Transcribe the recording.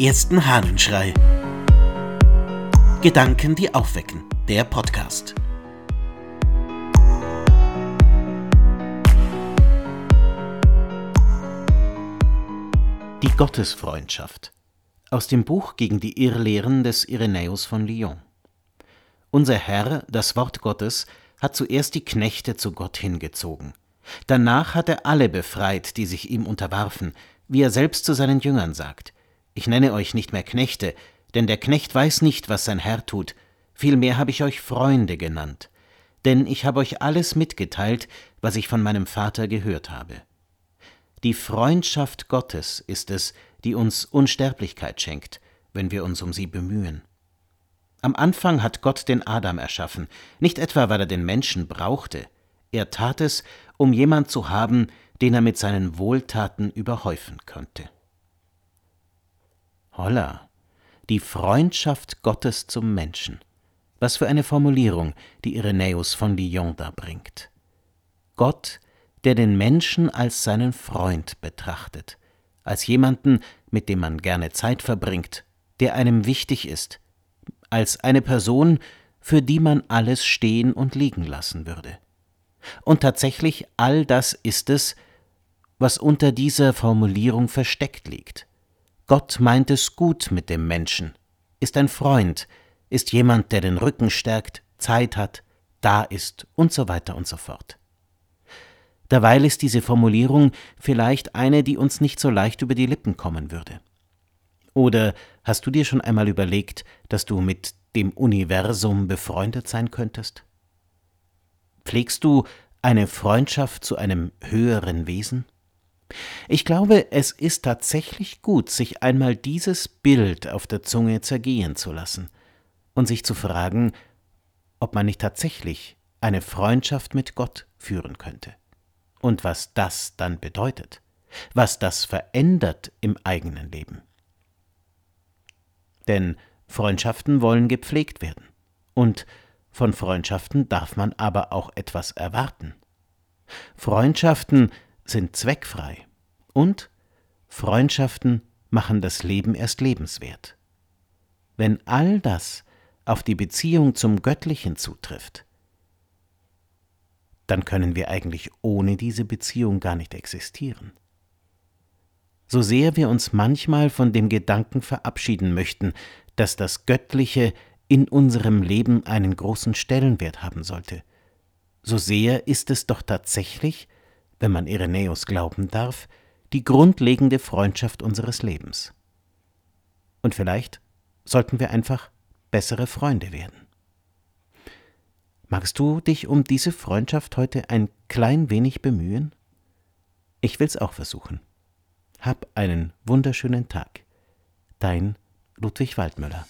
ersten Hahnenschrei. Gedanken, die aufwecken. Der Podcast. Die Gottesfreundschaft. Aus dem Buch gegen die Irrlehren des Irenäus von Lyon. Unser Herr, das Wort Gottes, hat zuerst die Knechte zu Gott hingezogen. Danach hat er alle befreit, die sich ihm unterwarfen, wie er selbst zu seinen Jüngern sagt. Ich nenne euch nicht mehr Knechte, denn der Knecht weiß nicht, was sein Herr tut, vielmehr habe ich euch Freunde genannt, denn ich habe euch alles mitgeteilt, was ich von meinem Vater gehört habe. Die Freundschaft Gottes ist es, die uns Unsterblichkeit schenkt, wenn wir uns um sie bemühen. Am Anfang hat Gott den Adam erschaffen, nicht etwa weil er den Menschen brauchte, er tat es, um jemand zu haben, den er mit seinen Wohltaten überhäufen könnte. Holla, die Freundschaft Gottes zum Menschen. Was für eine Formulierung, die Irenäus von Lyon da bringt. Gott, der den Menschen als seinen Freund betrachtet, als jemanden, mit dem man gerne Zeit verbringt, der einem wichtig ist, als eine Person, für die man alles stehen und liegen lassen würde. Und tatsächlich all das ist es, was unter dieser Formulierung versteckt liegt. Gott meint es gut mit dem Menschen, ist ein Freund, ist jemand, der den Rücken stärkt, Zeit hat, da ist und so weiter und so fort. Derweil ist diese Formulierung vielleicht eine, die uns nicht so leicht über die Lippen kommen würde. Oder hast du dir schon einmal überlegt, dass du mit dem Universum befreundet sein könntest? Pflegst du eine Freundschaft zu einem höheren Wesen? Ich glaube, es ist tatsächlich gut, sich einmal dieses Bild auf der Zunge zergehen zu lassen und sich zu fragen, ob man nicht tatsächlich eine Freundschaft mit Gott führen könnte. Und was das dann bedeutet, was das verändert im eigenen Leben. Denn Freundschaften wollen gepflegt werden. Und von Freundschaften darf man aber auch etwas erwarten. Freundschaften sind zweckfrei und Freundschaften machen das Leben erst lebenswert. Wenn all das auf die Beziehung zum Göttlichen zutrifft, dann können wir eigentlich ohne diese Beziehung gar nicht existieren. So sehr wir uns manchmal von dem Gedanken verabschieden möchten, dass das Göttliche in unserem Leben einen großen Stellenwert haben sollte, so sehr ist es doch tatsächlich, wenn man Irenäus glauben darf, die grundlegende Freundschaft unseres Lebens. Und vielleicht sollten wir einfach bessere Freunde werden. Magst du dich um diese Freundschaft heute ein klein wenig bemühen? Ich will's auch versuchen. Hab einen wunderschönen Tag. Dein Ludwig Waldmüller